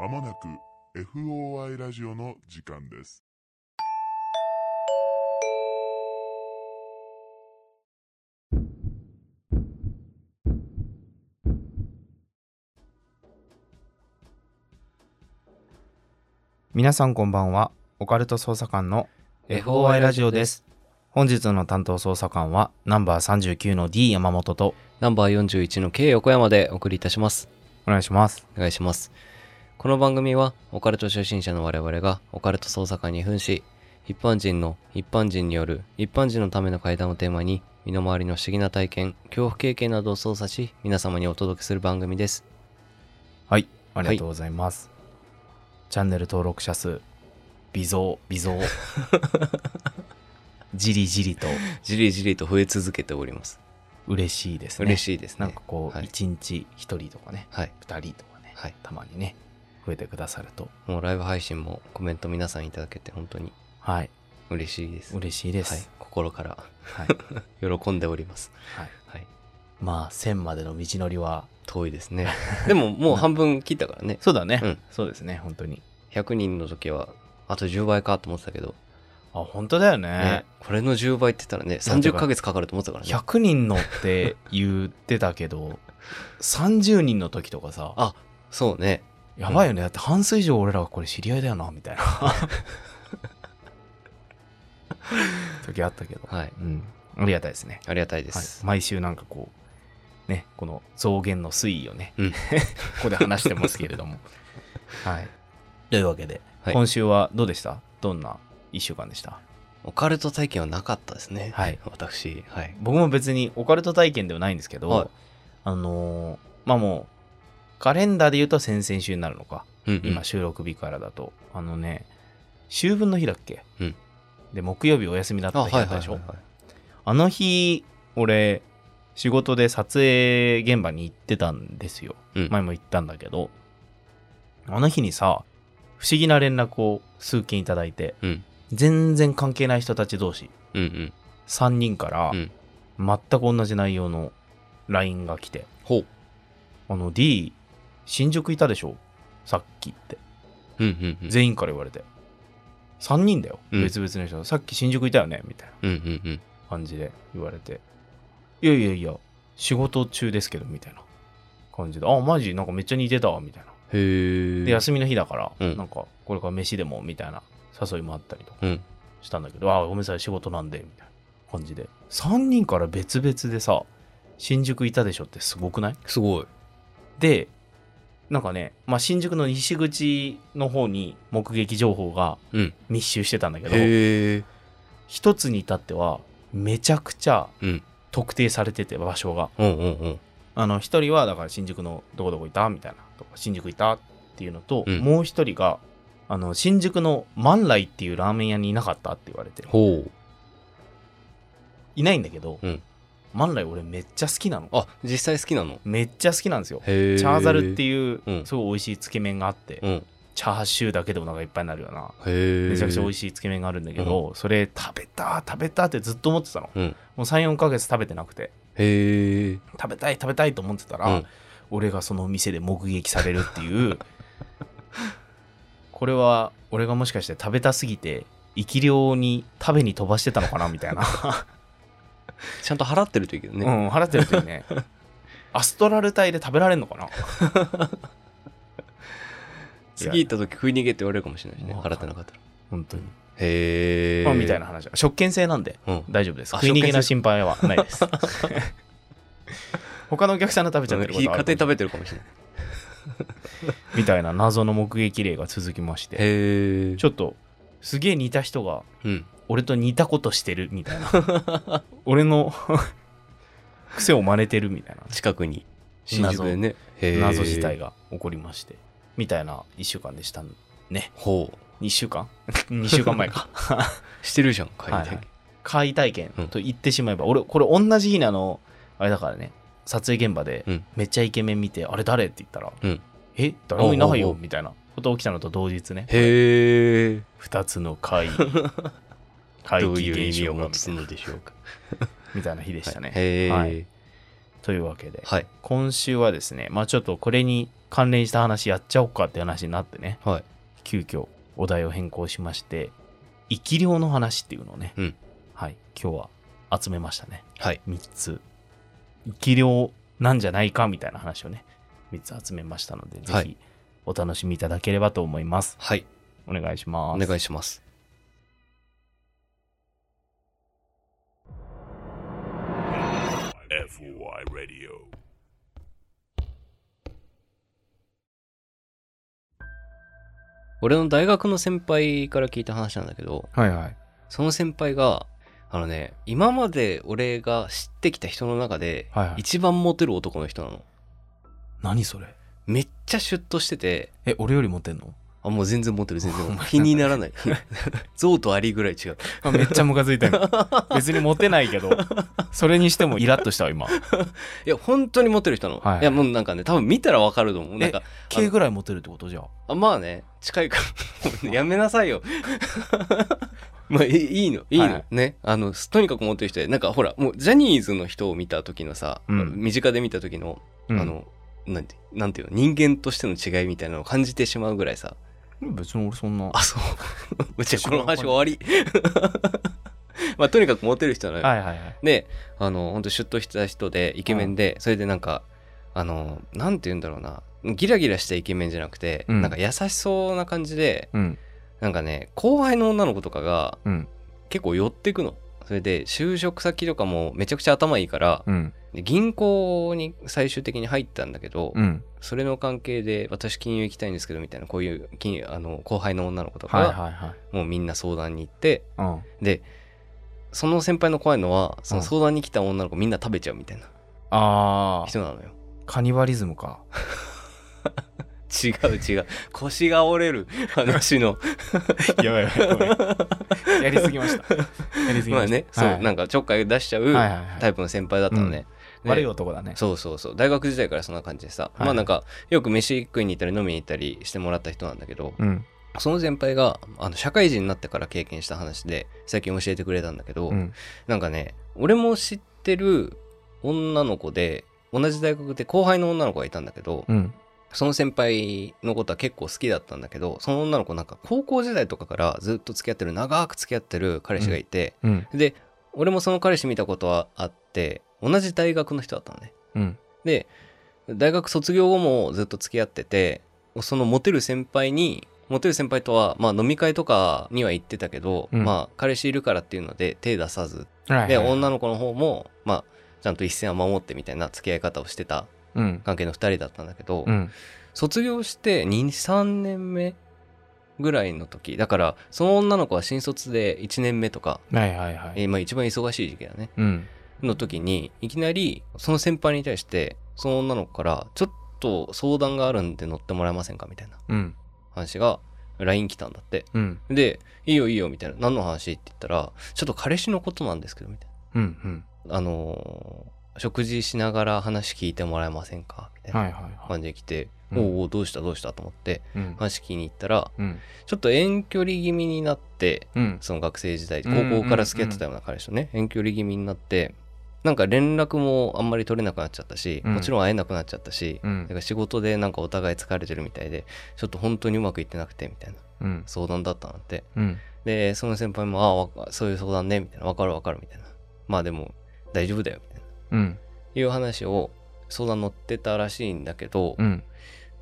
まもなく FOI ラジオの時間です。皆さんこんばんはオカルト捜査官の FOI ラジオです本日の担当捜査官はナンバー39の D 山本とナンバー41の K 横山でお送りいたします。お願いしますお願いします。この番組は、オカルト初心者の我々がオカルト捜査官に扮し、一般人の一般人による一般人のための会談をテーマに、身の回りの不思議な体験、恐怖経験などを操作し、皆様にお届けする番組です。はいありがとうございます、チャンネル登録者数微増微増 じりじりとじりじりと増え続けております。嬉しいですね嬉しいですね。なんかこうはい1日1人とかねはい。2人とかねはい。たまにね増えてくださると。もうライブ配信もコメント皆さんいただけて本当にはい。嬉しいです。嬉しいです。はい。心から。はい、喜んでおります。はい、はい。まあ1000までの道のりは。遠いですね。でももう半分切ったからね。そうだね、うん。そうですね本当に。100人の時はあと10倍かと思ってたけど、あ本当だよね。ね、これの10倍って言ったらね30ヶ月かかると思ってたからね。100人のって言ってたけど30人の時とかさ。あそうねやばいよね。だって半数以上俺らはこれ知り合いだよなみたいな。時あったけど、はい。うん、ありがたいですね、ありがたいではい。す、毎週なんかこうねこの増減の推移をね、うん。ここで話してますけれども。はい。というわけで、はい。今週はどうでした？どんな1週間でした？オカルト体験はなかったですね。はい。私。はい。僕も別にオカルト体験ではないんですけど、はい。あのーまあもうカレンダーで言うと先々週になるのか、うんうん。今収録日からだと。あのね秋分の日だっけ、うん。で木曜日お休みだった日だったでしょ、はいはいはいあの日俺仕事で撮影現場に行ってたんですよ。うん。前も言ったんだけど。あの日にさ不思議な連絡を数件いただいてうん。全然関係ない人たち同士うんうん。3人からうん。全く同じ内容の LINE が来て。あの D 新宿いたでしょ？さっきって。うんうんうん。全員から言われて。3人だよ、うん。別々の人。さっき新宿いたよね？みたいな。うんうんうん。感じで言われて。いやいやいや。仕事中ですけどみたいな。感じで。あマジ？なんかめっちゃ似てたわ。みたいな。へえで休みの日だから、うん。なんかこれから飯でもみたいな。誘いもあったりとかうん。したんだけど、あごめんなさい仕事なんで。みたいな。感じで。3人から別々でさ新宿いたでしょってすごくない？すごい。でなんかね、まあ、新宿の西口の方に目撃情報がうん。密集してたんだけどへえ一つに至ってはめちゃくちゃうん。特定されてて場所が。うんうんうん。あの一人はだから新宿のどこどこいたみたいなとか新宿いたっていうのと、うん。もう一人があの新宿の万来っていうラーメン屋にいなかったって言われてほう。いないんだけど、うん万来俺めっちゃ好きなの。あ実際好きなの？めっちゃ好きなんですよ。チャーザルってういううん。すごい美味しいつけ麺があって、うん。チャーシューだけでもなんかいっぱいになるようなめちゃくちゃ美味しいつけ麺があるんだけど、それ食べた食べたってずっと思ってたの。うん。もう34ヶ月食べてなくて。食べたい食べたいと思ってたら、うん。俺がその店で目撃されるっていう。これは俺がもしかして食べたすぎて生き量に食べに飛ばしてたのかなみたいな、ちゃんと払ってるといいけどね。うん払ってるといいね。アストラル体で食べられるのかな？次行った時食い逃げって言われるかもしれないしねわ払ってなかったら。本当に、へえまあ、みたいな話。食券制なんで。うん。大丈夫です。あ食い逃げな心配はないです。他のお客さんの食べちゃってるこ家とはあるかもしれない。庭食べてるかもしれない。みたいな謎の目撃例が続きまして。ちょっとすげえ似た人がうん俺と似たことしてるみたいな。俺の 癖を真似てるみたいな。近くに。新宿でね。謎自体が起こりまして。みたいな1週間でしたね。ほう。2週間？2週間前か。してるじゃん買いはいはい。怪体験と言ってしまえば、俺これ同じ日にあのあれだからね撮影現場でうん。めっちゃイケメン見て、あれ誰って言ったら、うん。え？誰もいないよみたいなこと起きたのと同日ね。へえ2つの怪怪どう奇いう意味を持つのでしょうか。みたいな日でしたね、へえはい。というわけではい。今週はですねまあちょっとこれに関連した話やっちゃおうかって話になってねはい。急遽お題を変更しまして生き量の話っていうのをね、うん。はい今日は集めましたね。はい。3つ。生き量なんじゃないかみたいな話をね3つ集めましたのでぜひはいお楽しみいただければと思います、はい。お願いします。お願いします。FOI Radio. 俺の大学の先輩から聞いた話なんだけど、はいはい。その先輩が、あのね、今まで俺が知ってきた人の中で、はいはい。一番モテる男の人なの。何それ？めっちゃシュッとしてて、え俺よりモテんの？あ、もう全然モテる、全然。気にならない。象 とアリぐらい違う。あめっちゃムカつい てる別にモテないけどそれにしてもイラッとしたわ今。いや、本当にモテる人なの。はい。いや、もうなんかね、多分見たらわかると思う。なんか、K ぐらいモテるってこと？じゃあ。まあね、近いから。やめなさいよ。まあ、いいいの、いいの、はい。はいね。あの、とにかくモテる人で、なんかほら、もうジャニーズの人を見た時のさ、うん。身近で見た時の、うん。あの、なんて、なんていうの、人間としての違いみたいなのを感じてしまうぐらいさ、別に俺そんな。あ、そう。じゃあこの話終わり。まあ、とにかくモテる人なのよ。はいはいはい。で、あの、本当シュッとした人で、イケメンで、それでなんか、あの、なんて言うんだろうな、ギラギラしたイケメンじゃなくて、うん。なんか優しそうな感じで、うん。なんかね、後輩の女の子とかがうん。結構寄ってくの。それで、就職先とかもめちゃくちゃ頭いいから、うんで銀行に最終的に入ったんだけど、うん。それの関係で、私金融行きたいんですけど、みたいな、こういう金融、あの、後輩の女の子とかもうみんな相談に行って、うん。で、その先輩の怖いのは、そのうん。相談に来た女の子みんな食べちゃうみたいな人なのよ。カニバリズムか。違う違う。腰が折れる話の。やばいやばいやりすぎました。やりすぎました。まあね、そう、はい。なんかちょっかい出しちゃうはいはいはい。タイプの先輩だったのね。で悪い男だね。そうそうそう。大学時代からそんな感じでさ、はい。まあなんか、よく飯食いに行ったり飲みに行ったりしてもらった人なんだけど、うん。その先輩が、あの、社会人になってから経験した話で、最近教えてくれたんだけど、うん。なんかね、俺も知ってる女の子で、同じ大学で後輩の女の子がいたんだけど、うん。その先輩のことは結構好きだったんだけど、その女の子なんか高校時代とかからずっと付き合ってる、長く付き合ってる彼氏がいて、うん。で、俺もその彼氏見たことはあって、同じ大学の人だったのね。うん。で、大学卒業後もずっと付き合ってて、そのモテる先輩に、モテる先輩とは、まあ飲み会とかには行ってたけど、うん。まあ彼氏いるからっていうので手出さず、はいで、女の子の方も、まあ、ちゃんと一線は守ってみたいな付き合い方をしてたうん。関係の二人だったんだけど、うん。卒業して2、3年目ぐらいの時、だから、その女の子は新卒で1年目とか、はいはいはい。えーまあ一番忙しい時期だね。うんの時に、いきなり、その先輩に対して、その女の子から、ちょっと相談があるんで乗ってもらえませんかみたいなうん。話が、LINE 来たんだって。うん。で、いいよいいよ、みたいな。何の話って言ったら、ちょっと彼氏のことなんですけど、みたいうんうん。な。あのー食事しながら話聞いてもらえませんかみたいなはいはいはい。感じで来て、うん。おうおうどうしたどうしたと思って、うん。話聞きに行ったら、うん。ちょっと遠距離気味になって、うん。その学生時代、高校から付き合ってたような彼氏とね、遠距離気味になって、なんか連絡もあんまり取れなくなっちゃったし、うん。もちろん会えなくなっちゃったし、うん。だから仕事でなんかお互い疲れてるみたいで、ちょっと本当にうまくいってなくて、みたいなうん。相談だったなんて。うん。で、その先輩も、ああわか、そういう相談ね、みたいな、わかるわかる、みたいな。まあでも、大丈夫だよ、みたいな。うん。いう話を相談乗ってたらしいんだけど、うん。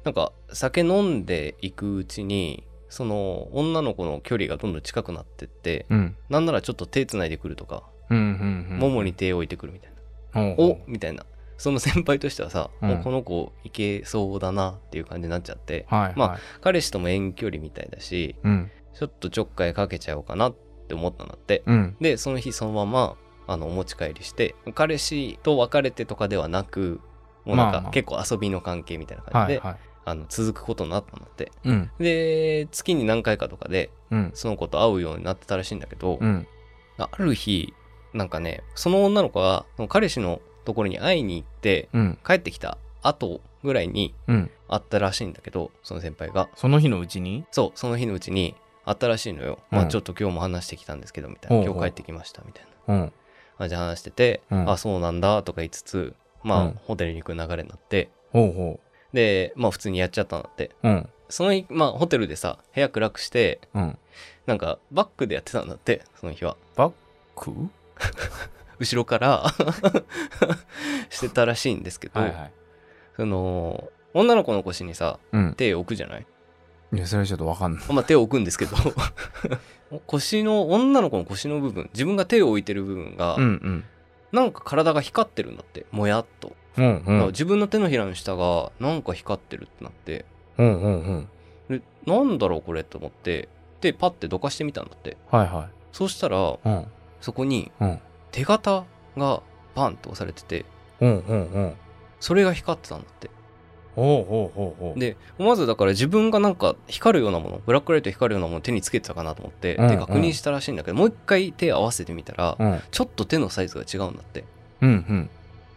なんか酒飲んでいくうちにその女の子の距離がどんどん近くなってって、うん。なんならちょっと手つないでくるとか、ももに手を置いてくるみたいな、おみたいな。その先輩としてはさ、うん。おこの子いけそうだなっていう感じになっちゃって。はいはい。まあ彼氏とも遠距離みたいだしうん。ちょっとちょっかいかけちゃおうかなって思ったんだって。うん。でその日そのままあのお持ち帰りして彼氏と別れてとかではなくもうなんかまあまあ。結構遊びの関係みたいな感じで、はいはい。あの続くことになったんだって。うん。で月に何回かとかでうん。その子と会うようになってたらしいんだけど、うん。ある日なんかねその女の子がその彼氏のところに会いに行ってうん。帰ってきた後ぐらいにうん。会ったらしいんだけどその先輩が。その日のうちに？そうその日のうちに会ったらしいのよ、うん。まあちょっと今日も話してきたんですけどみたいな。ほうほう。今日帰ってきましたみたいな。うん。感じで話してて、うん。あそうなんだとか言いつつまあ、うん。ホテルに行く流れになって。ほうほでまあ普通にやっちゃったんだって。うん。その日まあホテルでさ部屋暗くしてうん。なんかバックでやってたんだってその日は。バック？後ろから してたらしいんですけど、はいはい。その女の子の腰にさうん。手を置くじゃない？いやそれはちょっとわかんない。まあ手を置くんですけど。腰の女の子の腰の部分自分が手を置いてる部分が、うんうん。なんか体が光ってるんだってもやっと、うんうん。自分の手のひらの下がなんか光ってるってなって。うんうんうん。でなんだろうこれと思ってでパッてどかしてみたんだって。はいはそうしたらいうんそこにうん。手形がパンって押されててうんうんうん。それが光ってたんだって。ほうほうほうほう。でまずだから自分がなんか光るようなものブラックライト光るようなものを手につけてたかなと思って、うんで確認したらしいんだけどもう一回手合わせてみたら、うん。ちょっと手のサイズが違うんだって。うんうん。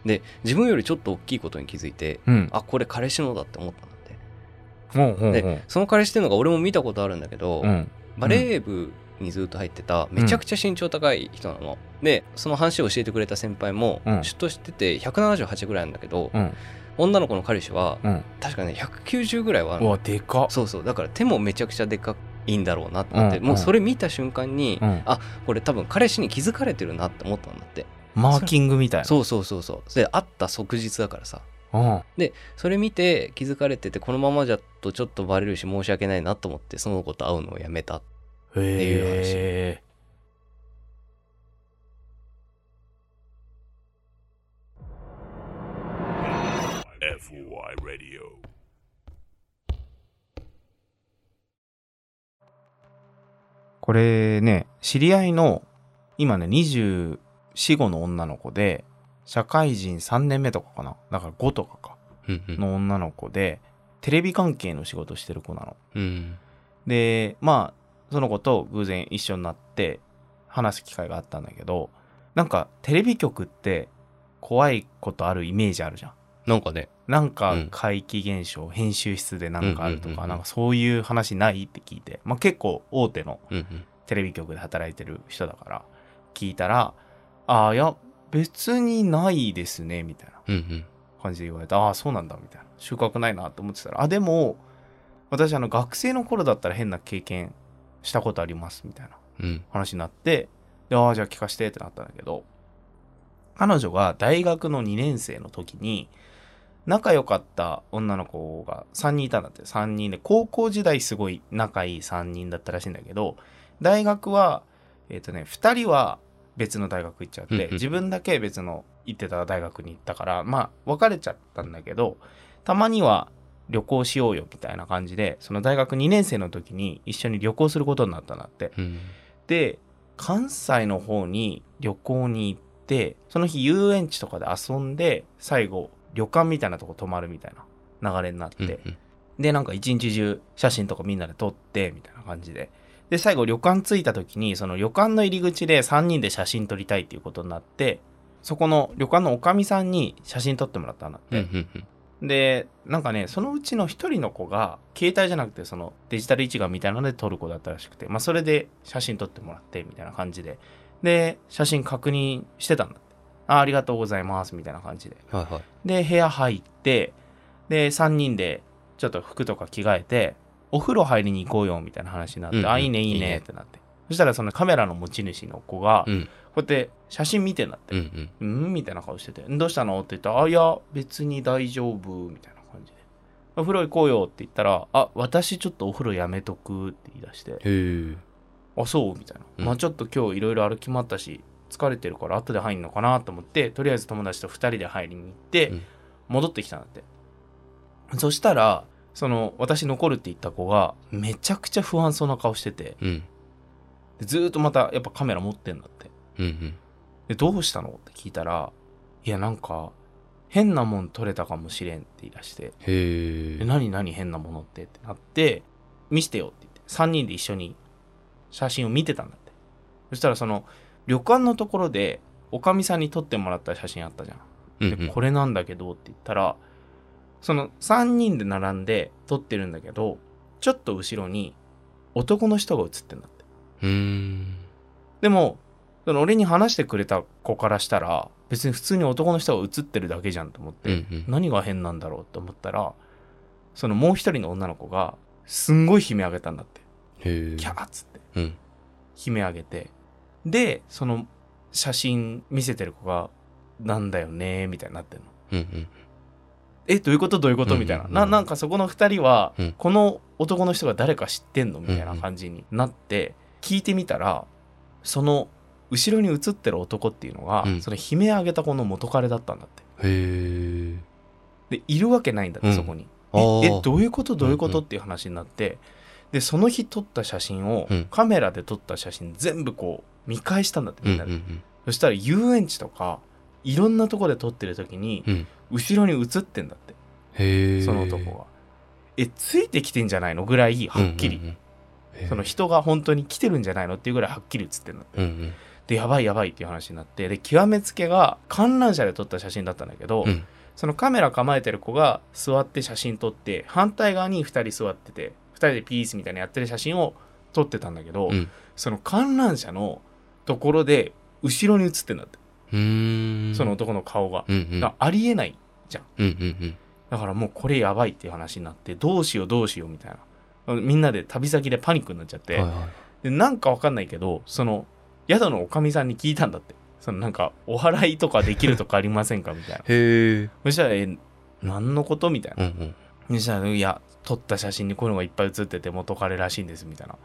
で自分よりちょっと大きいことに気づいてうん。あこれ彼氏のだって思ったんだって。ほうほうほうでその彼氏っていうのが俺も見たことあるんだけど、うん。バレー部にずっと入ってためちゃくちゃ身長高い人なの、でその話を教えてくれた先輩もうん。出頭してて178ぐらいなんだけど、うん。女の子の彼氏はうん。確かね190ぐらいはあるわでかっ。そうそう。だから手もめちゃくちゃでかいんだろうなって思って、うん。もうそれ見た瞬間に、うん。あこれ多分彼氏に気づかれてるなって思ったんだって。マーキングみたいな。そうそうそうそう。で会った即日だからさ。うん。それ見て気づかれててこのままじゃとちょっとバレるし申し訳ないなと思ってその子と会うのをやめたへいう話。えこれね知り合いの今ね24、5の女の子で社会人3年目とかかな。だから5とかか。の女の子でテレビ関係の仕事してる子なの。うん。でまあその子と偶然一緒になって話す機会があったんだけどなんかテレビ局って怖いことあるイメージあるじゃん。なんかね。なんかうん。怪奇現象、編集室でなんかあるとか、うんうんうんうん。なんかそういう話ないって聞いて、まあ、結構大手のうんうん。テレビ局で働いてる人だから聞いたら「ああいや別にないですね」みたいなうんうん。感じで言われて「ああそうなんだ」みたいな。収穫ないなと思ってたら「あでも私あの学生の頃だったら変な経験したことあります」みたいなうん。話になってでああじゃあ聞かしてってなったんだけど彼女が大学の2年生の時に仲良かった女の子が3人いたんだって。3人で高校時代すごい仲いい3人だったらしいんだけど大学はえっ、とね2人は別の大学行っちゃって、うんうん。自分だけ別の行ってた大学に行ったからまあ別れちゃったんだけどたまには旅行しようよみたいな感じでその大学2年生の時に一緒に旅行することになったんだって。うん。で関西の方に旅行に行ってその日遊園地とかで遊んで最後旅館みたいなとこ泊まるみたいな流れになって、うんうん。でなんか一日中写真とかみんなで撮ってみたいな感じで。で最後旅館着いた時にその旅館の入り口で3人で写真撮りたいっていうことになってそこの旅館のおかみさんに写真撮ってもらったんだって、うんうんうんでなんかねそのうちの一人の子が携帯じゃなくてそのデジタル一眼みたいなので撮る子だったらしくてまあそれで写真撮ってもらってみたいな感じで。で写真確認してたんだって。あありがとうございますみたいな感じで。はいはい。で部屋入ってで3人でちょっと服とか着替えてお風呂入りに行こうよみたいな話になって、うんうん。あいいねいいね。ってなってそしたらそのカメラの持ち主の子がこうん。うやって写真見てんだって。うんうん。うんみたいな顔してて、どうしたの？って言ったら、あ、いや、別に大丈夫、みたいな感じで。お風呂行こうよって言ったら、あ、私ちょっとお風呂やめとくって言い出して、へえ。あ、そうみたいな。うん。まあちょっと今日いろいろ歩き回ったし、疲れてるから後で入んのかなと思って、とりあえず友達と2人で入りに行ってうん、戻ってきたんだって。そしたら、その、私残るって言った子が、めちゃくちゃ不安そうな顔してて、うんでずーっとまたやっぱカメラ持ってんだって。うんうん。でどうしたの？って聞いたらいやなんか変なもん撮れたかもしれんって言い出して。へええ何何変なものって？ってなって見してよって言って。3人で一緒に写真を見てたんだって。そしたらその旅館のところでおかみさんに撮ってもらった写真あったじゃん。うんうん。でこれなんだけどって言ったらその3人で並んで撮ってるんだけどちょっと後ろに男の人が写ってんだってでもその俺に話してくれた子からしたら別に普通に男の人が写ってるだけじゃんと思って、うんうん。何が変なんだろうって思ったらそのもう一人の女の子がすんごい悲鳴上げたんだって。キャーっつって。うん。悲鳴上げて。でその写真見せてる子が「なんだよね」みたいになってんの。うんうん。えどういうこと？どういうこと？うんみたいな、うんななんかそこの2人は、うん。この男の人が誰か知ってんの？みたいな感じになって、聞いてみたらその後ろに写ってる男っていうのが、うん。その悲鳴上げた子の元彼だったんだって。へえでいるわけないんだって、うん。そこに。ええどういうこと？どういうこうんうんと？っていう話になって。でその日撮った写真を、うん。カメラで撮った写真全部こう見返したんだってみんなで、うんうんそしたら遊園地とかいろんなとこで撮ってる時に、うん。後ろに写ってんだって。へえその男が。えついてきてんじゃないの？ぐらいはっきり、うんうんうんその人が本当に来てるんじゃないのっていうぐらいはっきり写ってんだってうんうん。でやばいやばいっていう話になって。で極めつけが観覧車で撮った写真だったんだけど、うん。そのカメラ構えてる子が座って写真撮って反対側に2人座ってて2人でピースみたいなやってる写真を撮ってたんだけど、うん。その観覧車のところで後ろに写ってんだって、その男の顔が、うんうん。ありえないうんうん。だからもうこれやばいっていう話になってどうしようどうしようみたいなみんなで旅先でパニックになっちゃって、うんはいはい。でなんかわかんないけどその宿のおかみさんに聞いたんだって。そのなんかお祓いとかできるとかありませんかみたいな。へえそしたらえ何のことみたいな、うんうん。そしたらいや撮った写真にこういうのがいっぱい写ってて元彼らしいんですみたいな。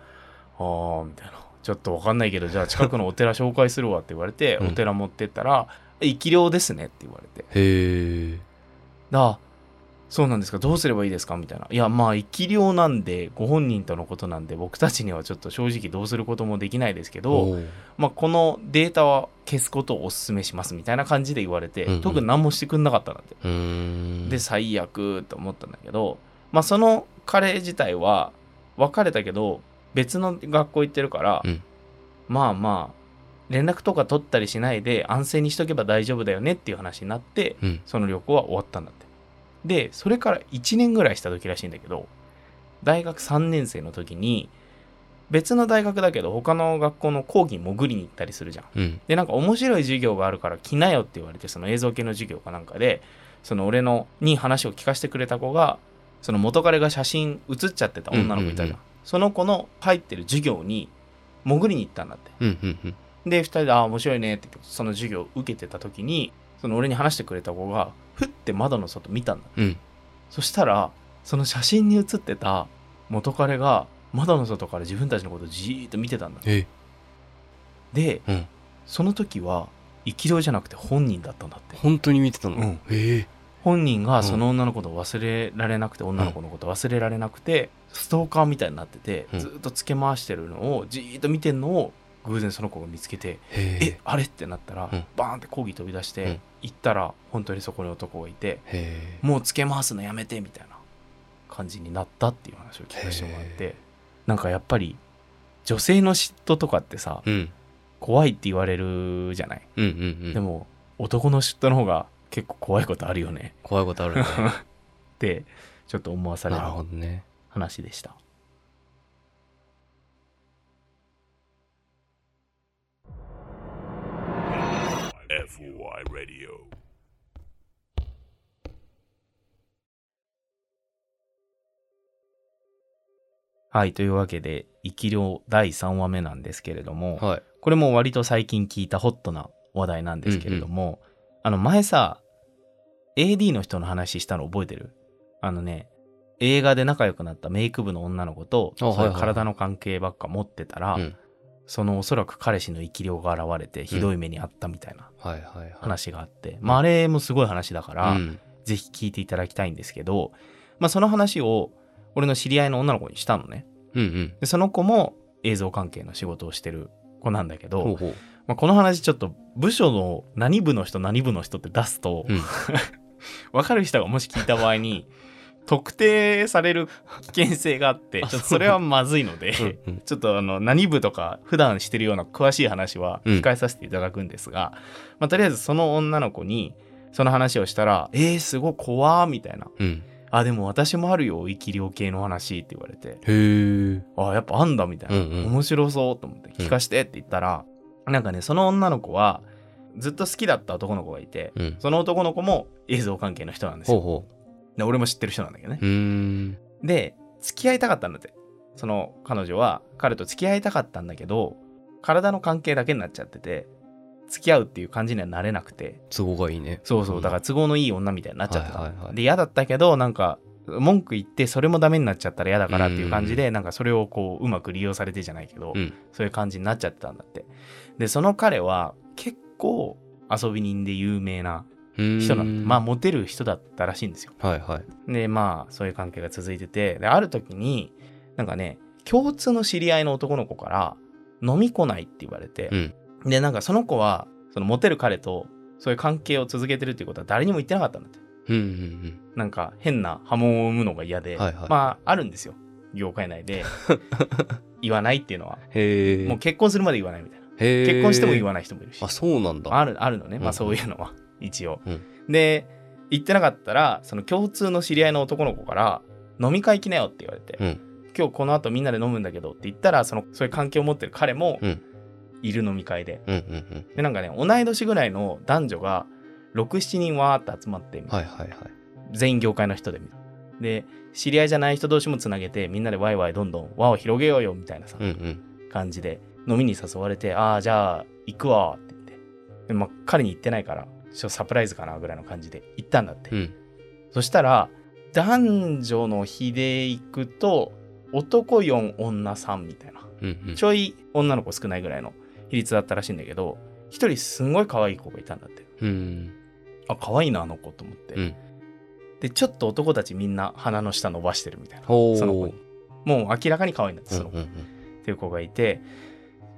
あーみたいな。ちょっとわかんないけどじゃあ近くのお寺紹介するわって言われて、うん。お寺持ってったら「生き量ですね」って言われて。へえあそうなんですか？どうすればいいですか？みたいな。いや、まあ、生き量なんで、ご本人とのことなんで、僕たちにはちょっと正直どうすることもできないですけど、まあ、このデータは消すことをお勧めしますみたいな感じで言われて、うんうん。特に何もしてくんなかったんだって。で、最悪と思ったんだけど、まあ、その彼自体は別れたけど、別の学校行ってるから、うん。まあまあ、連絡とか取ったりしないで安静にしとけば大丈夫だよねっていう話になって、うん。その旅行は終わったんだって。で、それから1年ぐらいした時らしいんだけど、大学3年生の時に、別の大学だけど他の学校の講義に潜りに行ったりするじゃん。うんで、なんか面白い授業があるから来なよって言われて、その映像系の授業かなんかで、その俺のに話を聞かせてくれた子が、その元彼が写真写っちゃってた女の子いたじゃん。その子の入ってる授業に潜りに行ったんだって。うんうんうんで、二人で、ああ、面白いねって言って、その授業を受けてた時に、その俺に話してくれた子が、ふって窓の外見たんだ。うん。そしたら、その写真に写ってた元彼が、窓の外から自分たちのことをじーっと見てたんだ。えで、うん。その時は、生き量じゃなくて本人だったんだって。本当に見てたの？うん。本人うん。がその女のことを忘れられなくて、女の子のことを忘れられなくて、ストーカーみたいになってて、うん。ずーっとつけ回してるのをじーっと見てんのを偶然その子が見つけて、へええあれ？ってなったら、うん。バーンって講義飛び出して、うん。行ったら本当にそこに男がいてもうつけ回すのやめてみたいな感じになったっていう話を聞かせてもらってなんかやっぱり女性の嫉妬とかってさうん。怖いって言われるじゃない、うんうんうん。でも男の嫉妬の方が結構怖いことあるよね。怖いことあるね。ってちょっと思わされなるるほどね。話でした FOI Radio. はいというわけで「生き量」第3話目なんですけれども、はい。これも割と最近聞いたホットな話題なんですけれども、あの前さ AD の人の話したの覚えてる？あのね映画で仲良くなったメイク部の女の子とあはいはいはい。そういう体の関係ばっか持ってたら、うんそのおそらく彼氏の生き量が現れてひどい目にあったみたいな話があって、まああれもすごい話だから、うん。ぜひ聞いていただきたいんですけど、まあその話を俺の知り合いの女の子にしたのね。うんうん。でその子も映像関係の仕事をしてる子なんだけど、ほうほう。まあ、この話ちょっと部署の何部の人何部の人って出すと、うん。分かる人がもし聞いた場合に特定される危険性があってあちょっとそれはまずいので、うんうん。ちょっとあの何部とか普段してるような詳しい話はうん。控えさせていただくんですが、まあ、とりあえずその女の子にその話をしたら「えー、すごい怖ー」みたいな。うん「あでも私もあるよ生き量系の話」って言われて。へえ「あやっぱあんだ」みたいな、うんうん。面白そうと思って聞かしてって言ったら、なんかねその女の子はずっと好きだった男の子がいて、うん。その男の子も映像関係の人なんですよ。俺も知ってる人なんだけどね。で、付き合いたかったんだって。その彼女は彼と付き合いたかったんだけど、体の関係だけになっちゃってて、付き合うっていう感じにはなれなくて、都合がいいね。そうそう、だから都合のいい女みたいになっちゃってたの。はいはいはいで、嫌だったけど、なんか、文句言ってそれもダメになっちゃったら嫌だからっていう感じで、なんかそれをこう、うまく利用されてじゃないけど、うん。そういう感じになっちゃってたんだって。で、その彼は結構遊び人で有名な人人なんだ。まあ、モテる人だったらしいんですよ。はいはい。で、まあ、そういう関係が続いてて、で、ある時に、なんかね、共通の知り合いの男の子から、飲み来ないって言われてう、ん。で、なんかその子は、そのモテる彼と、そういう関係を続けてるっていうことは誰にも言ってなかったんだって。うんうんなんか変な波紋を生むのが嫌で、はいはいまあ、あるんですよ。業界内で。言わないっていうのは。もう結婚するまで言わないみたいな。結婚しても言わない人もいるし。あ、そうなんだ。あるあるのね、まあうんそういうのは、一応。うんで、言ってなかったら、その共通の知り合いの男の子から、飲み会来なよって言われて、うん。今日この後みんなで飲むんだけどって言ったら、そのそういう関係を持ってる彼もうんいる飲み会で。うんうんうん。で、なんかね、同い年ぐらいの男女が6、7人わーって集まって、はいはいはい。全員業界の人で。で、知り合いじゃない人同士もつなげて、みんなでワイワイどんどん輪を広げようよみたいなさ、うんうん。感じで飲みに誘われて、ああ、じゃあ行くわって言って。でまあ、彼に言ってないから、ちょっとサプライズかなぐらいの感じで行ったんだって。うん。そしたら、男女の日で行くと、男4、女3みたいな。うんうん。ちょい女の子少ないぐらいの比率だったらしいんだけど、一人すんごい可愛い子がいたんだって。うん。あ、可愛いな、あの子と思って。うんで、ちょっと男たちみんな鼻の下伸ばしてるみたいな。その子に。もう明らかに可愛いんだって、その子。うんうんうん。っていう子がいて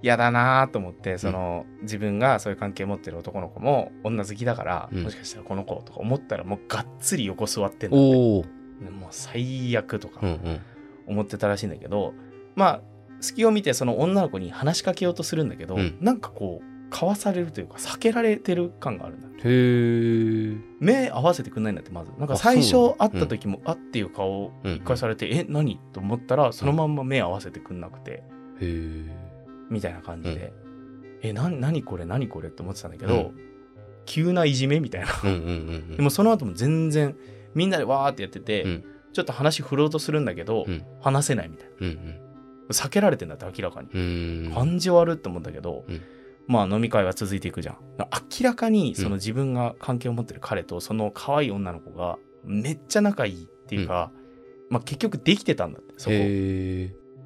嫌だなーと思ってその、自分がそういう関係を持ってる男の子も女好きだから、うん。もしかしたらこの子とか思ったらもうがっつり横座ってんだって。おお。でもう最悪とかうんうん。思ってたらしいんだけど、まあ隙を見てその女の子に話しかけようとするんだけど、うん。なんかこうかわされるというか避けられてる感があるんだへえ。目合わせてくんないんだってまず。なんかあ最初会った時も、あっていう顔をうん。一回されて、え何？と思ったらそのまんま目合わせてくんなくて、へえ。みたいな感じで、え、な、何これ？何これ？って思ってたんだけど、うん急ないじめみたいな。うんうんうんうん。でもその後も全然、みんなでわーってやってて、うんちょっと話振ろうとするんだけど、うん話せないみたいうんうん。な。避けられてんだって明らかに。感じ悪って思うんだけど、うんまあ飲み会は続いていくじゃん。明らかにその自分が関係を持ってる彼とその可愛い女の子がめっちゃ仲いいっていうか、まあ結局できてたんだって、そこ。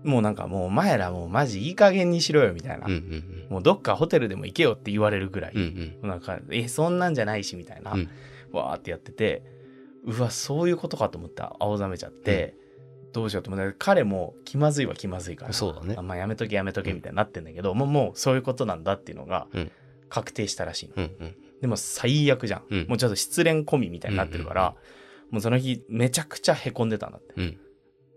もうなんかもうお前らもうマジいい加減にしろよみたいな。うんうんもうどっかホテルでも行けよって言われるぐらい、うん。うん。なんか、え、そんなんじゃないしみたいな、うん。わーってやってて、うわ、そういうことかと思って青ざめちゃって、どうしようと思って、彼も気まずいは気まずいから、そうだね。あまあやめとけやめとけみたいになってんだけど、もうもうそういうことなんだっていうのがうん。確定したらしいの、うんうん。でも最悪じゃん。うん。もうちょっと失恋込みみたいになってるから、もうその日めちゃくちゃへこんでたんだって。うん。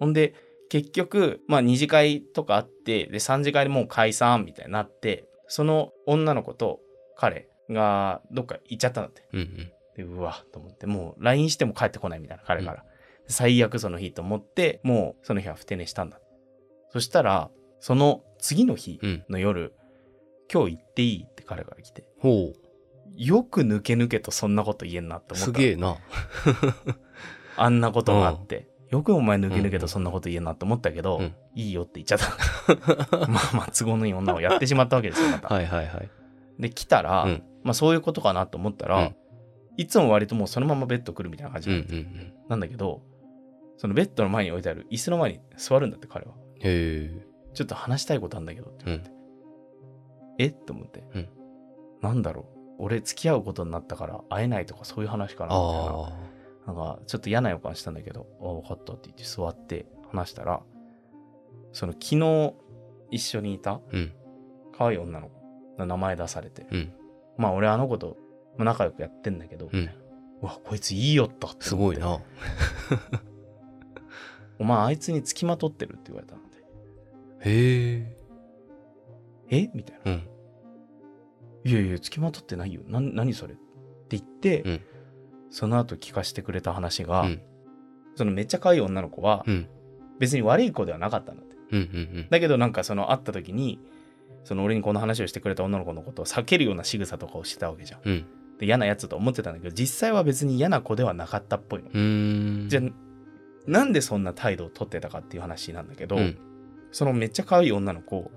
ほんで、結局、まあ二次会とかあって、で、三次会でもう解散みたいになって、その女の子と彼がどっか行っちゃったんだって。うんうん。で、うわ、と思って、もう LINE しても帰ってこないみたいな、彼から。最悪その日と思って、もうその日はふて寝したんだ。そしたら、その次の日うん。の夜、今日行っていいって彼から来て、ほう。よく抜け抜けとそんなこと言えんなって思った。すげえな。あんなことがあって。よくお前抜け抜けとそんなこと言えんなって思ったけど、うんいいよって言っちゃった。まあまあ都合のいい女をやってしまったわけですよ、また。はいはいはい。で、来たら、うんまあそういうことかなと思ったら、うんいつも割ともうそのままベッド来るみたいな感じうんなん。なんだけど、そのベッドの前に置いてある椅子の前に座るんだって彼は。へえ。ちょっと話したいことあるんだけどってうん言って。え？って思って、うんなんだろう。俺付き合うことになったから会えないとかそういう話かなみたいな。なんか、ちょっと嫌な予感したんだけど、あ、分かったって言って座って話したら、その昨日一緒にいたうん。可愛い女の子の名前出されて、うん。まあ俺あの子とまあ仲良くやってんだけど、うんうわ、こいついいよったってすごい。な。お前あいつに付きまとってるって言われたので、へえ。え？みたいな。うん。いやいや、付きまとってないよ。な、何それ？って言って、うんその後聞かせてくれた話が、うん。そのめっちゃ可愛い女の子は、うん。別に悪い子ではなかったんだって。うんうんだけどなんかその会った時にその俺にこの話をしてくれた女の子のことを避けるような仕草とかをしてたわけじゃん。うん。うん。で嫌なやつと思ってたんだけど実際は別に嫌な子ではなかったっぽいの。じゃあなんでそんな態度を取ってたかっていう話なんだけど、うんそのめっちゃ可愛い女の子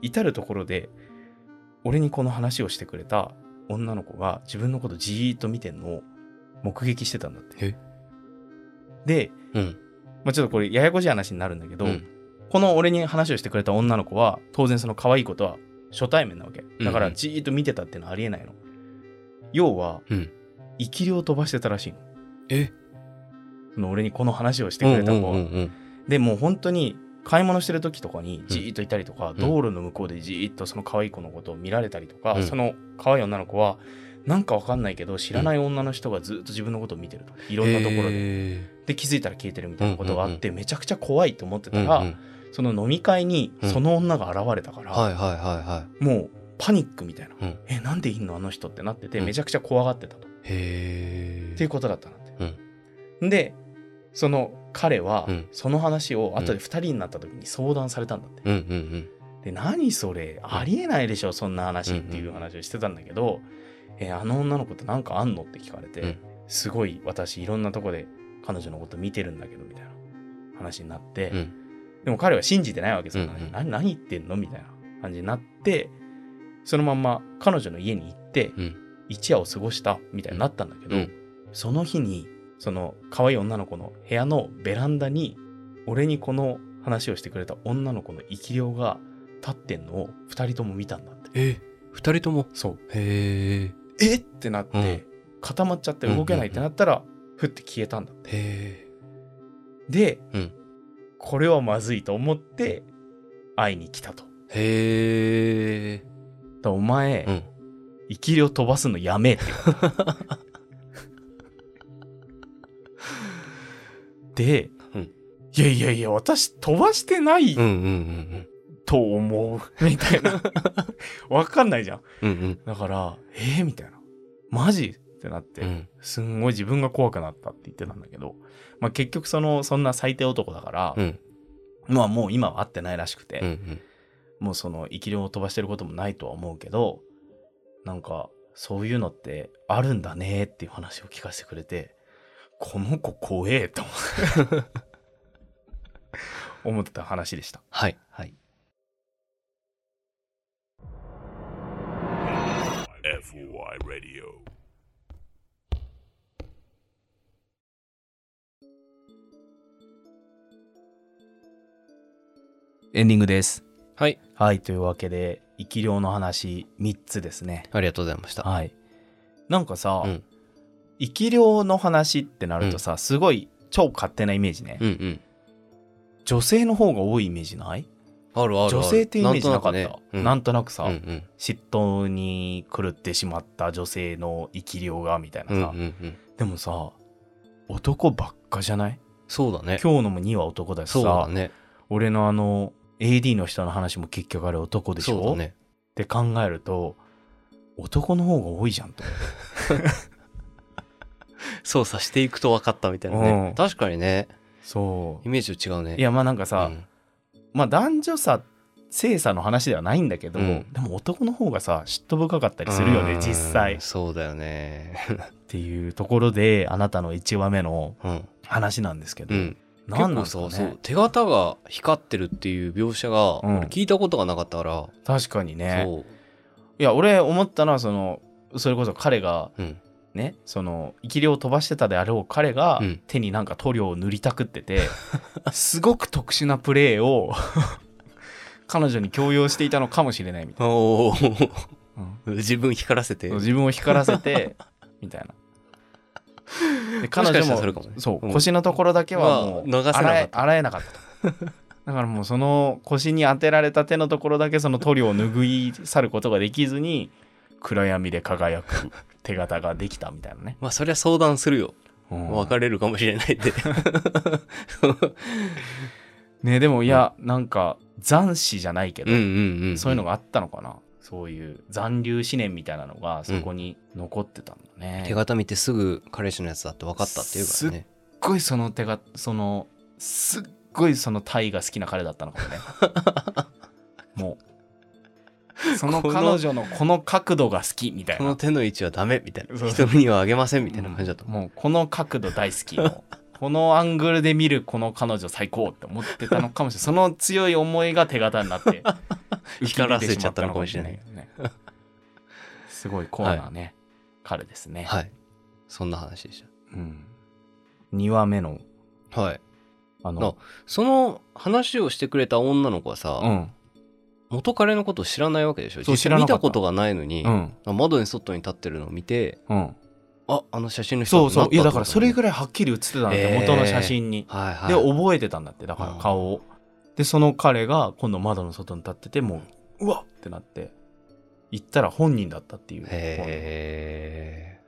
至る所で俺にこの話をしてくれた女の子が自分のことじーっと見てんのを目撃してたんだって。えで、うん。まあ、ちょっとこれややこしい話になるんだけど、うん。この俺に話をしてくれた女の子は当然その可愛い子とは初対面なわけ。だからうん。うんじーっと見てたっていうのはありえないの、要はうん。生き量を飛ばしてたらしいの。え？その俺にこの話をしてくれた子は、うんうんうんうん。でもう本当に買い物してる時とかにじーっといたりとか、ん。道路の向こうでじーっとその可愛い子のことを見られたりとか、うん。その可愛い女の子はなんかわかんないけど知らない女の人がずっと自分のことを見てると。いろんなところで、へで気づいたら消えてるみたいなことがあって、めちゃくちゃ怖いと思ってーたら、うんうんその飲み会にうん。その女が現れたから、はいはいはいはもうパニックみたいな、うん。えなんでいんのあの人ってなってて、うん。めちゃくちゃ怖がってたと、い。へえ。っていうことだったなって、でその彼はうん。その話を後で2人になった時に相談されたんだって、うんうんで何それ？ありえないでしょそんな話っていう話をしてたんだけど、えあの女の子と何かあんのって聞かれて、うん。すごい私いろんなとこで彼女のこと見てるんだけどみたいな話になって、うん。うん。でも彼は信じてないわけそんな話、うんうん。何何言ってんの？みたいな感じになってそのまんま彼女の家に行って、うん。一夜を過ごしたみたいになったんだけど、うん。その日にその可愛い女の子の部屋のベランダに俺にこの話をしてくれた女の子の生き量が立ってんのを2人とも見たんだって。え、二人とも？そう。へえってなって、うん。固まっちゃって動けないってなったら、ふって消えたんだって。で、うん。これはまずいと思って会いに来たと。へえ。らお前、うん。生き量飛ばすのやめって。で、うん。いやいやいや、私飛ばしてないと思う。みたいな。わかんないじゃん。うん。うんうん。だから、えー、みたいな。マジ？ってなって、うんすんごい自分が怖くなったって言ってたんだけど、まあ結局その、そんな最低男だから、うんまあもう今は会ってないらしくて、うんうん。もうその生き量を飛ばしてることもないとは思うけど、なんかそういうのってあるんだねっていう話を聞かせてくれて、この子怖えと思って 思ってた話でした。はい。はい。FOI Radio エンディングです。はい。はい、というわけで、生き量の話3つですね。ありがとうございました。はい。なんかさ、うん生き量の話ってなるとさ、すごい超勝手なイメージね。うんうん。女性の方が多いイメージない？あるある。女性ってイメージなかった？んとなくねなんとなくさ、うんうん嫉妬に狂ってしまった女性の生き量がみたいなうん。さ、うんうんうん。でもさ男ばっかじゃない？そうだね。今日のも2は男だしさそうだね。俺のあの AD の人の話も結局あれ男でしょ？って考えると男の方が多いじゃんと 操作していくと分かったみたいなうねん。確かにね。そイメージ違うね。ういやまあなんかさ、うんまあ男女差性差の話ではないんだけど、うんでも男の方がさ嫉妬深かったりするよねうん実際っそうだよね。ていうところであなたの1話目のうん。話なんですけど、うん。何なんですか結構さそうね手形が光ってるっていう描写が、うん俺聞いたことがなかったから、確かにねそう。いや俺思ったのはそのそれこそ彼がうん。ねその生き量を飛ばしてたであろう彼がうん。手になんか塗料を塗りたくってて、すごく特殊なプレーを 彼女に強要していたのかもしれないみたい。な、うん。自分光らせて。自分を光らせて みたいな。で彼女もそれかもね。そう、うん。腰のところだけはもう洗えなかったと。だからもうその腰に当てられた手のところだけその塗料を拭い去ることができずに暗闇で輝く手形ができたみたいなね、まあそりゃ相談するよ。うん別れるかもしれないって。ねでもいや、なんか残死じゃないけど、うんうんうん。そういうのがあったのかなそういう残留思念みたいなのがそこに残ってたんだね、手形見てすぐ彼氏のやつだって分かったっていうからね。すっごいその手がそのすっごいそのタイが好きな彼だったのかもね もう そのこ彼女のこの角度が好きみたいな。この手の位置はダメみたいな。人にはあげませんみたいな感じだと、もうこの角度大好き。のこのアングルで見るこの彼女最高って思ってたのかもしれない。その強い思いが手形になって 光らせちゃったのかもしれない。ね。すごいコーナーね、彼ですね、はい。そんな話でしうん、2話目の。たはい。あの。その話をしてくれた女の子はさ、うん元彼のことを知らないわけでしょ？そう知らなかった。見たことがないのに、うん。窓に外に立ってるのを見てうん。ああの写真の人そうそう。いやだからそれぐらいはっきり写ってたんだよ、えー。元の写真に。はいはい。で覚えてたんだってだから顔を。でその彼が今度窓の外に立っててもううわっってなって行ったら本人だったっていう。へえ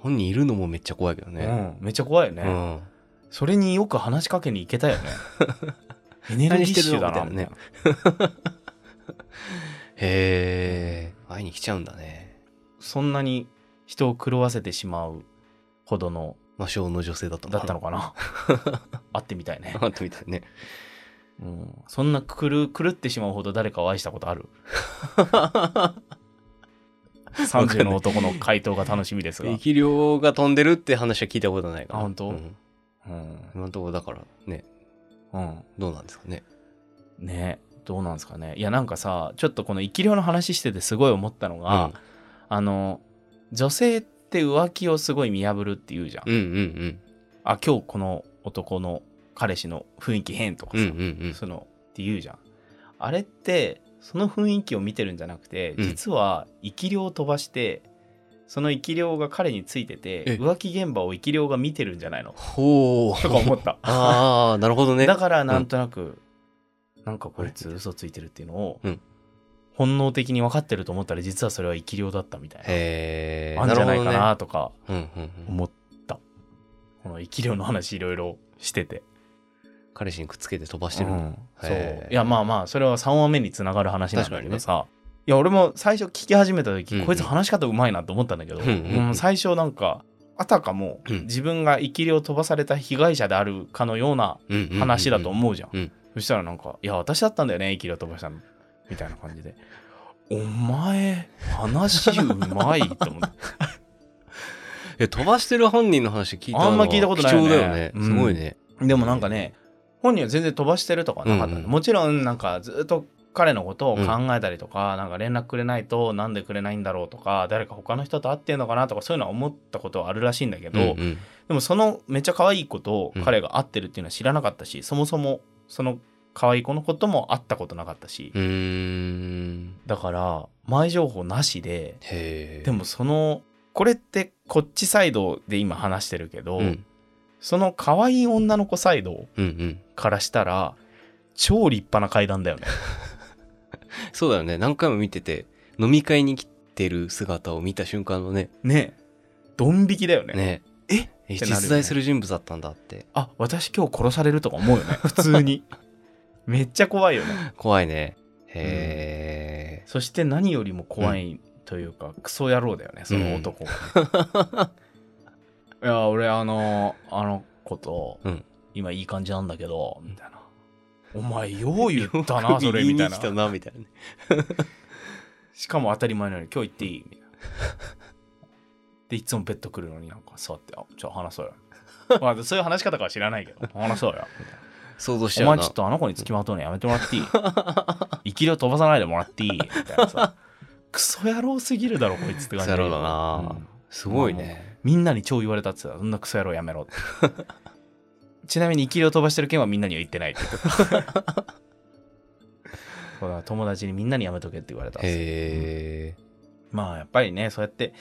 本人いるのもめっちゃ怖いけどね、うん、めっちゃ怖いよね、うん。それによく話しかけに行けたよね。エネルギッシュだな何してるの？みたいなへえ会いに来ちゃうんだね。そんなに人を狂わせてしまうほどの魔性の女性だったのだったのかな？会ってみたいね、あったみたいね。うん、そんな狂狂ってしまうほど誰かを愛したことある？30の男の回答が楽しみですが。生き量が飛んでるって話は聞いたことないからあ本当？うん。うん、今のところだからね。うん、どうなんですかね。ねどうなんですかね。いやなんかさちょっとこの生き量の話しててすごい思ったのが、あの女性って浮気をすごい見破るって言うじゃん、うんうんうん。あ今日この男の彼氏の雰囲気変とかさ、うんうんうん。そのって言うじゃん。あれってその雰囲気を見てるんじゃなくてうん。実は生き量を飛ばしてその生き量が彼についててえ。浮気現場を生き量が見てるんじゃないの？ほう。とか思った。ああなるほどね。だからなんとなく、なんかこいつ嘘ついてるっていうのを、うん。本能的に分かってると思ったら実はそれは生き量だったみたいな、へえあんじゃないかるなとかほどね。うんうんうん。思った、この生き量の話いろいろしてて、彼氏にくっつけて飛ばしてるだうん。んそう。いやまあまあそれは3話目につながる話なんだけどさ、いや俺も最初聞き始めた時、うんうん。こいつ話し方うまいなと思ったんだけど、うんうんうん。うん最初なんかあたかもうん自分が生き量飛ばされた被害者であるかのようなうんうんうんうん。話だと思うじゃん。うんそしたらなんか、いや、私だったんだよね、生き量飛ばしたの。みたいな感じで。お前、話うまいと思って。え飛ばしてる本人の話聞いたあんま聞いたことないよねよね。うん。すごいね。でもなんかね、本人は全然飛ばしてるとかはなかった、うんうん。もちろんなんかずっと彼のことを考えたりとか、なんか連絡くれないとなんでくれないんだろうとか、誰か他の人と会ってんのかなとかそういうのは思ったことはあるらしいんだけど、うんうん。でもそのめっちゃ可愛い子と彼が会ってるっていうのは知らなかったし、そもそもその可愛い子のことも会ったことなかったし、うーん。だから前情報なしででもそのこれってこっちサイドで今話してるけど、うん。その可愛い女の子サイドからしたら超立派な階段だよね。そうだよね。何回も見てて飲み会に来てる姿を見た瞬間のね。ね。ドン引きだよね。ね。え？ね。実在する人物だったんだって。あ私今日殺されるとか思うよね。普通に。めっちゃ怖いよね。怖いね。へえそして何よりも怖いというか、クソ野郎だよねその男。がね、いや俺あのあの子と、うん。今いい感じなんだけどみたいな。お前よう言ったな それみたいな。みたいな。ねしかも当たり前のように今日行っていいみたいな。でいつもベッド来るのになんか座って「あじゃあ話そうよ」まあそういう話し方かは知らないけど話そうよ。みたいな。想像しちゃうな。お前ちょっとあの子に付きまとうのやめてもらっていい？生き量飛ばさないでもらっていい？みたいなさ。クソ野郎すぎるだろこいつって感じクソ野郎だな。うん。すごいね。みんなに超言われたって言ってたそんなクソ野郎やめろって。ちなみに生き量飛ばしてる件はみんなには言ってないって友達にみんなにやめとけって言われたんですよ。へえまあやっぱりねそうやって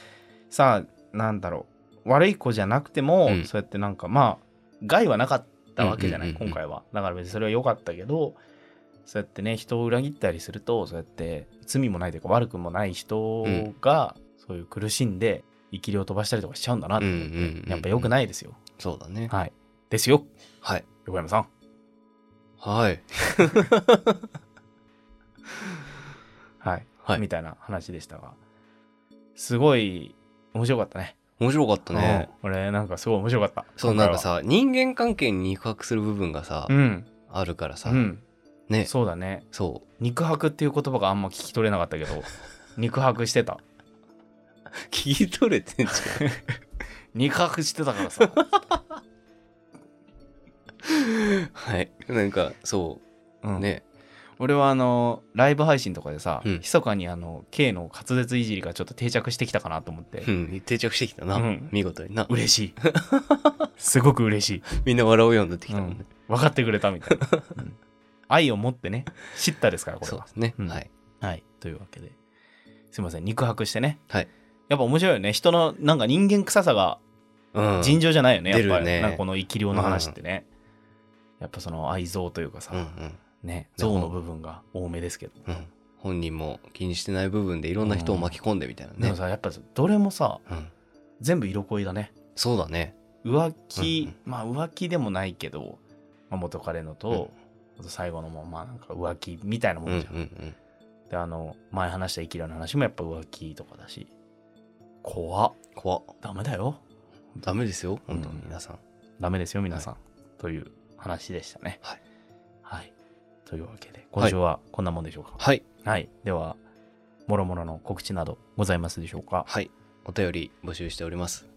さあなんだろう。悪い子じゃなくても、うん。そうやってなんかまあ害はなかったわけじゃない、今回は。だから別にそれは良かったけどそうやってね人を裏切ったりするとそうやって罪もないというか悪くもない人がそういう苦しんで生き量を飛ばしたりとかしちゃうんだなって思って、うんうんうんうん。やっぱ良くないですよ。そうだね。はい。ですよ。はい。横山さん。はい。はい、はい。みたいな話でしたが。すごい面白かったね。面白かったね。うん。俺なんかすごい面白かった。そうなんかさ人間関係に肉薄する部分がさうん。あるからさ。うん。ね。そうだね。そ肉薄っていう言葉があんま聞き取れなかったけど 肉薄してた。う聞き取れてんじ 肉薄してたからさ。ゃんはい。なんかそう。うね俺はあのライブ配信とかでさ、うん。密かにあの K の滑舌いじりがちょっと定着してきたかなと思って、うん。定着してきたな、うん。見事にな。嬉しい。すごく嬉しい、みんな笑うようになってきたもんね、分かってくれたみたいな、うん。愛を持ってね。知ったですからこれは。そうですね、うん。はい。はい。というわけで。すいません。肉薄してね。はい。やっぱ面白いよね。人のなんか人間臭さがうん。尋常じゃないよね、やっぱり。ね。なんかこの生き量の話ってね、やっぱその愛憎というかさ、うんうんね憎の部分が多めですけど、うん。本人も気にしてない部分でいろんな人を巻き込んでみたいなね。でも、さやっぱどれもさうん、全部色恋だね。そうだね。浮気、うんまあ浮気でもないけど、まあ、元彼のと、うん。あと最後のもまあなんか浮気みたいなもうん。うんんじゃん、うん。であの前話した生き量の話もやっぱ浮気とかだし。怖っ。怖っ。ダメだよ。ダメですよ。本当うん。に皆さん、ダメですよ皆さん、という話でしたね。はい、はい、というわけで今週はこんなもんでしょうか？はい。はい、ではもろもろの告知などございますでしょうか？はい。お便り募集しております。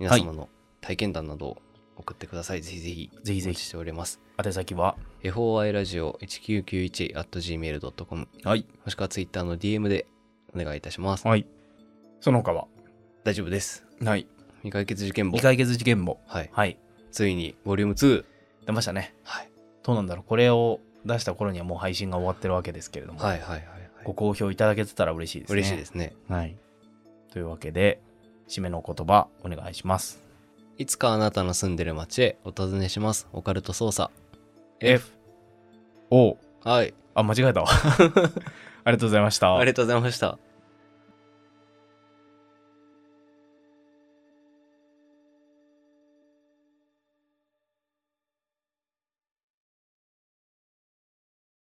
皆様の体験談などを送ってください、ぜひぜひぜひぜひ。お待ちしております。宛先は？FOI ラジオ 1991.gmail.com はい。もしくは Twitter の DM でお願いいたします。はい。その他は？大丈夫です。はい。未解決事件簿。未解決事件簿。はい。はい。ついにボリューム2出ましたね。はい。どうなんだろう？これを出した頃にはもう配信が終わってるわけですけれども、はいはいはいはい。ご好評いただけてたら嬉しいですね。嬉しいですね。はい。というわけで締めの言葉お願いします。いつかあなたの住んでる街へお尋ねします。オカルト捜査 F O はい。あ間違えたわ。ありがとうございました。ありがとうございました